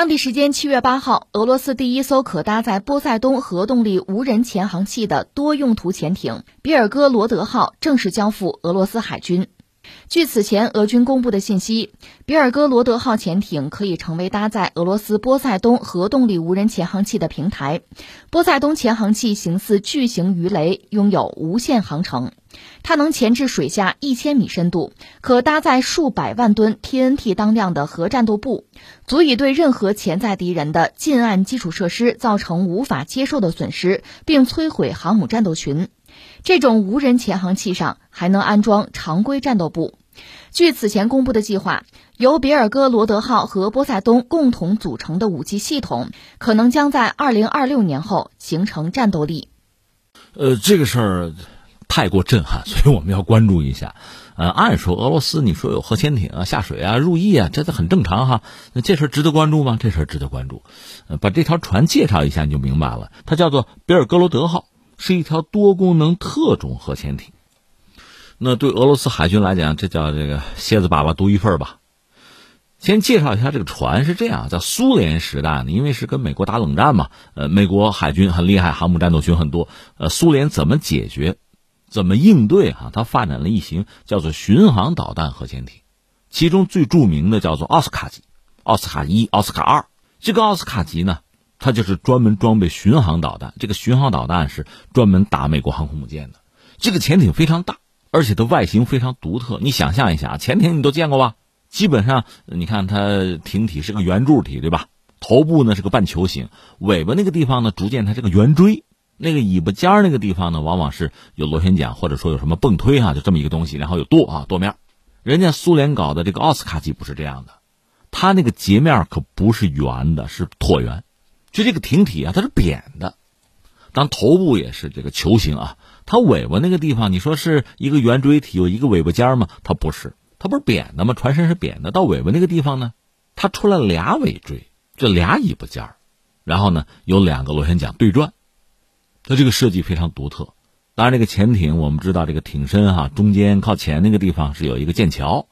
当地时间七月八号，俄罗斯第一艘可搭载波塞冬核动力无人潜航器的多用途潜艇“比尔戈罗德号”正式交付俄罗斯海军。据此前俄军公布的信息，比尔哥罗德号潜艇可以成为搭载俄罗斯波塞冬核动力无人潜航器的平台。波塞冬潜航器形似巨型鱼雷，拥有无限航程。它能潜至水下一千米深度，可搭载数百万吨 TNT 当量的核战斗部，足以对任何潜在敌人的近岸基础设施造成无法接受的损失，并摧毁航母战斗群。这种无人潜航器上还能安装常规战斗部。据此前公布的计划，由别尔哥罗德号和波塞冬共同组成的武器系统，可能将在二零二六年后形成战斗力。呃，这个事儿太过震撼，所以我们要关注一下。呃，按说俄罗斯你说有核潜艇啊下水啊入役啊，这都很正常哈。那这事儿值得关注吗？这事儿值得关注。呃，把这条船介绍一下你就明白了，它叫做别尔哥罗德号。是一条多功能特种核潜艇，那对俄罗斯海军来讲，这叫这个蝎子粑粑独一份吧。先介绍一下这个船是这样，在苏联时代呢，因为是跟美国打冷战嘛，呃，美国海军很厉害，航母战斗群很多，呃，苏联怎么解决、怎么应对啊？它发展了一型叫做巡航导弹核潜艇，其中最著名的叫做奥斯卡级、奥斯卡一、奥斯卡二。这个奥斯卡级呢？它就是专门装备巡航导弹，这个巡航导弹是专门打美国航空母舰的。这个潜艇非常大，而且它外形非常独特。你想象一下，潜艇你都见过吧？基本上，你看它艇体是个圆柱体，对吧？头部呢是个半球形，尾巴那个地方呢，逐渐它是个圆锥，那个尾巴尖那个地方呢，往往是有螺旋桨或者说有什么泵推啊，就这么一个东西，然后有舵啊舵面。人家苏联搞的这个奥斯卡级不是这样的，它那个截面可不是圆的，是椭圆。就这个艇体啊，它是扁的，当头部也是这个球形啊。它尾巴那个地方，你说是一个圆锥体，有一个尾巴尖吗？它不是，它不是扁的吗？船身是扁的，到尾巴那个地方呢，它出来俩尾锥，这俩尾巴尖然后呢，有两个螺旋桨对转，它这个设计非常独特。当然，这个潜艇我们知道，这个艇身哈中间靠前那个地方是有一个舰桥，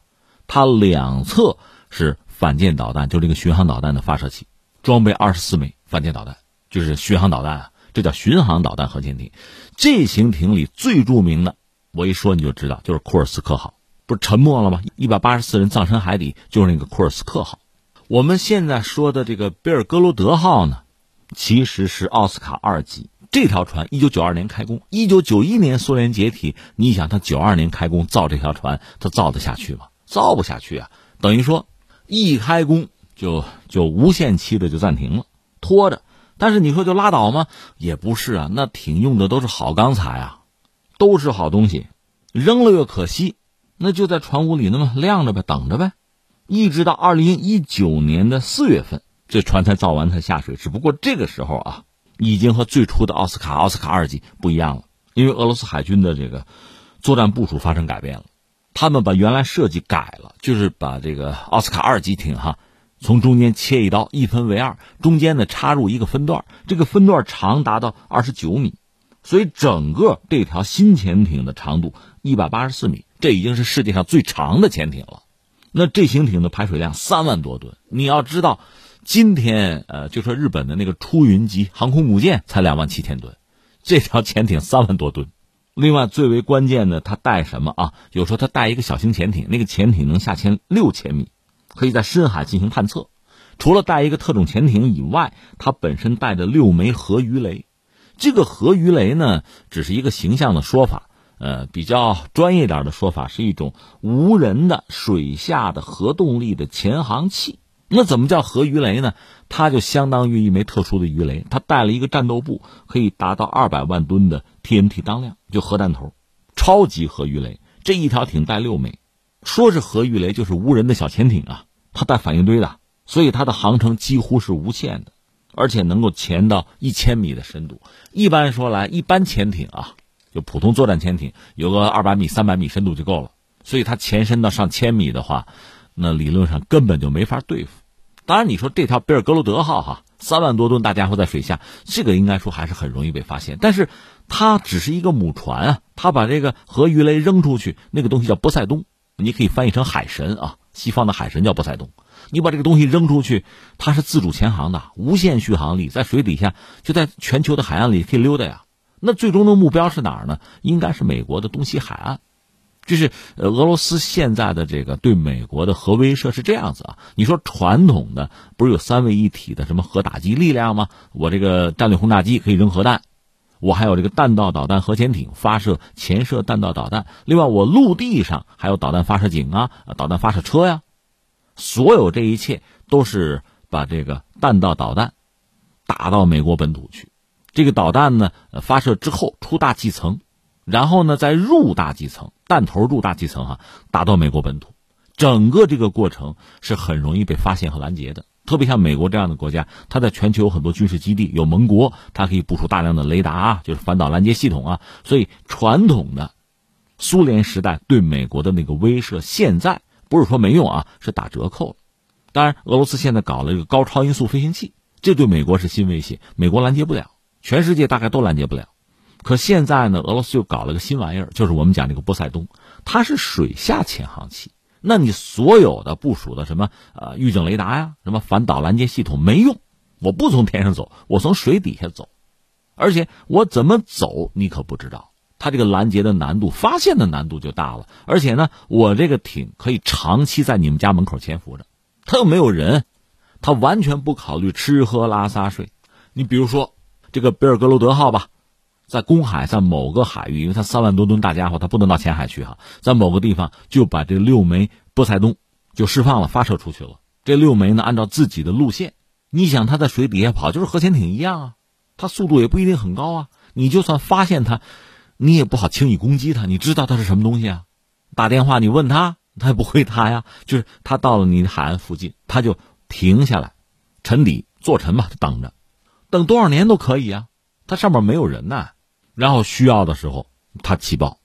它两侧是反舰导弹，就这个巡航导弹的发射器，装备二十四枚。反舰导弹就是巡航导弹啊，这叫巡航导弹核潜艇。这型艇里最著名的，我一说你就知道，就是库尔斯克号，不是沉没了吗？一百八十四人葬身海底，就是那个库尔斯克号。我们现在说的这个贝尔格罗德号呢，其实是奥斯卡二级。这条船一九九二年开工，一九九一年苏联解体，你想他九二年开工造这条船，他造得下去吗？造不下去啊！等于说一开工就就无限期的就暂停了。拖着，但是你说就拉倒吗？也不是啊，那艇用的都是好钢材啊，都是好东西，扔了又可惜，那就在船坞里那么晾着呗，等着呗，一直到二零一九年的四月份，这船才造完才下水。只不过这个时候啊，已经和最初的奥斯卡、奥斯卡二级不一样了，因为俄罗斯海军的这个作战部署发生改变了，他们把原来设计改了，就是把这个奥斯卡二级艇哈。从中间切一刀，一分为二，中间呢插入一个分段，这个分段长达到二十九米，所以整个这条新潜艇的长度一百八十四米，这已经是世界上最长的潜艇了。那这型艇的排水量三万多吨，你要知道，今天呃，就说日本的那个出云级航空母舰才两万七千吨，这条潜艇三万多吨。另外最为关键的，它带什么啊？有时候它带一个小型潜艇，那个潜艇能下潜六千米。可以在深海进行探测，除了带一个特种潜艇以外，它本身带着六枚核鱼雷。这个核鱼雷呢，只是一个形象的说法，呃，比较专业点的说法是一种无人的水下的核动力的潜航器。那怎么叫核鱼雷呢？它就相当于一枚特殊的鱼雷，它带了一个战斗部，可以达到二百万吨的 TNT 当量，就核弹头，超级核鱼雷。这一条艇带六枚，说是核鱼雷，就是无人的小潜艇啊。它带反应堆的，所以它的航程几乎是无限的，而且能够潜到一千米的深度。一般说来，一般潜艇啊，就普通作战潜艇，有个二百米、三百米深度就够了。所以它潜深到上千米的话，那理论上根本就没法对付。当然，你说这条贝尔格罗德号哈，三万多吨大家伙在水下，这个应该说还是很容易被发现。但是它只是一个母船啊，它把这个核鱼雷扔出去，那个东西叫波塞冬，你可以翻译成海神啊。西方的海神叫波塞冬，你把这个东西扔出去，它是自主潜航的，无限续航力，在水底下就在全球的海岸里可以溜达呀。那最终的目标是哪儿呢？应该是美国的东西海岸。就是俄罗斯现在的这个对美国的核威慑是这样子啊。你说传统的不是有三位一体的什么核打击力量吗？我这个战略轰炸机可以扔核弹，我还有这个弹道导弹核潜艇发射潜射弹道导弹。另外，我陆地上还有导弹发射井啊，导弹发射车呀。所有这一切都是把这个弹道导弹打到美国本土去。这个导弹呢发射之后出大气层。然后呢，再入大气层，弹头入大气层哈，打到美国本土，整个这个过程是很容易被发现和拦截的。特别像美国这样的国家，它在全球有很多军事基地，有盟国，它可以部署大量的雷达啊，就是反导拦截系统啊。所以传统的苏联时代对美国的那个威慑，现在不是说没用啊，是打折扣了。当然，俄罗斯现在搞了一个高超音速飞行器，这对美国是新威胁，美国拦截不了，全世界大概都拦截不了。可现在呢，俄罗斯又搞了个新玩意儿，就是我们讲这个波塞冬，它是水下潜航器。那你所有的部署的什么呃预警雷达呀，什么反导拦截系统没用，我不从天上走，我从水底下走，而且我怎么走你可不知道。它这个拦截的难度、发现的难度就大了。而且呢，我这个艇可以长期在你们家门口潜伏着，它又没有人，它完全不考虑吃喝拉撒睡。你比如说这个贝尔格罗德号吧。在公海，在某个海域，因为它三万多吨大家伙，它不能到浅海去哈，在某个地方就把这六枚波塞冬就释放了，发射出去了。这六枚呢，按照自己的路线，你想它在水底下跑，就是核潜艇一样啊，它速度也不一定很高啊。你就算发现它，你也不好轻易攻击它。你知道它是什么东西啊？打电话你问他，他也不回答呀。就是他到了你海岸附近，他就停下来，沉底坐沉吧，等着，等多少年都可以啊。它上面没有人呐。然后需要的时候，它起爆，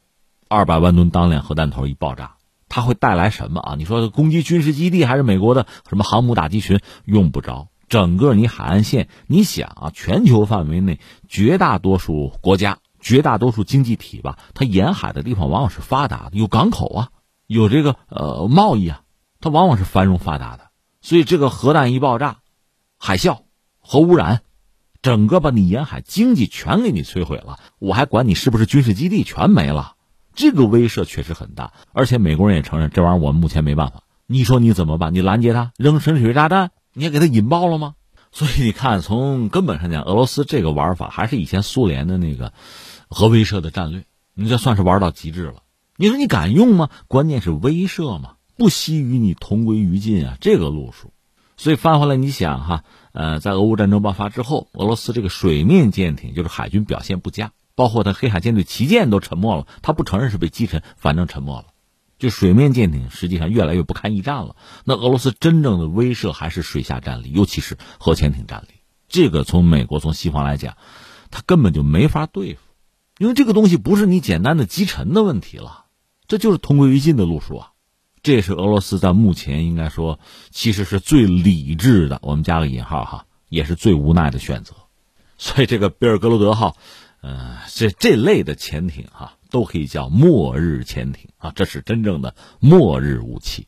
二百万吨当量核弹头一爆炸，它会带来什么啊？你说攻击军事基地还是美国的什么航母打击群？用不着。整个你海岸线，你想啊，全球范围内绝大多数国家、绝大多数经济体吧，它沿海的地方往往是发达的，有港口啊，有这个呃贸易啊，它往往是繁荣发达的。所以这个核弹一爆炸，海啸、核污染。整个把你沿海经济全给你摧毁了，我还管你是不是军事基地，全没了。这个威慑确实很大，而且美国人也承认这玩意儿我们目前没办法。你说你怎么办？你拦截他，扔深水炸弹，你也给他引爆了吗？所以你看，从根本上讲，俄罗斯这个玩法还是以前苏联的那个核威慑的战略，你这算是玩到极致了。你说你敢用吗？关键是威慑嘛，不惜与你同归于尽啊，这个路数。所以翻回来你想哈。呃，在俄乌战争爆发之后，俄罗斯这个水面舰艇就是海军表现不佳，包括他黑海舰队旗舰都沉没了，他不承认是被击沉，反正沉没了。就水面舰艇实际上越来越不堪一战了。那俄罗斯真正的威慑还是水下战力，尤其是核潜艇战力。这个从美国从西方来讲，他根本就没法对付，因为这个东西不是你简单的击沉的问题了，这就是同归于尽的路数啊。这是俄罗斯在目前应该说，其实是最理智的，我们加个引号哈，也是最无奈的选择。所以这个比尔格罗德号，呃，这这类的潜艇哈，都可以叫末日潜艇啊，这是真正的末日武器。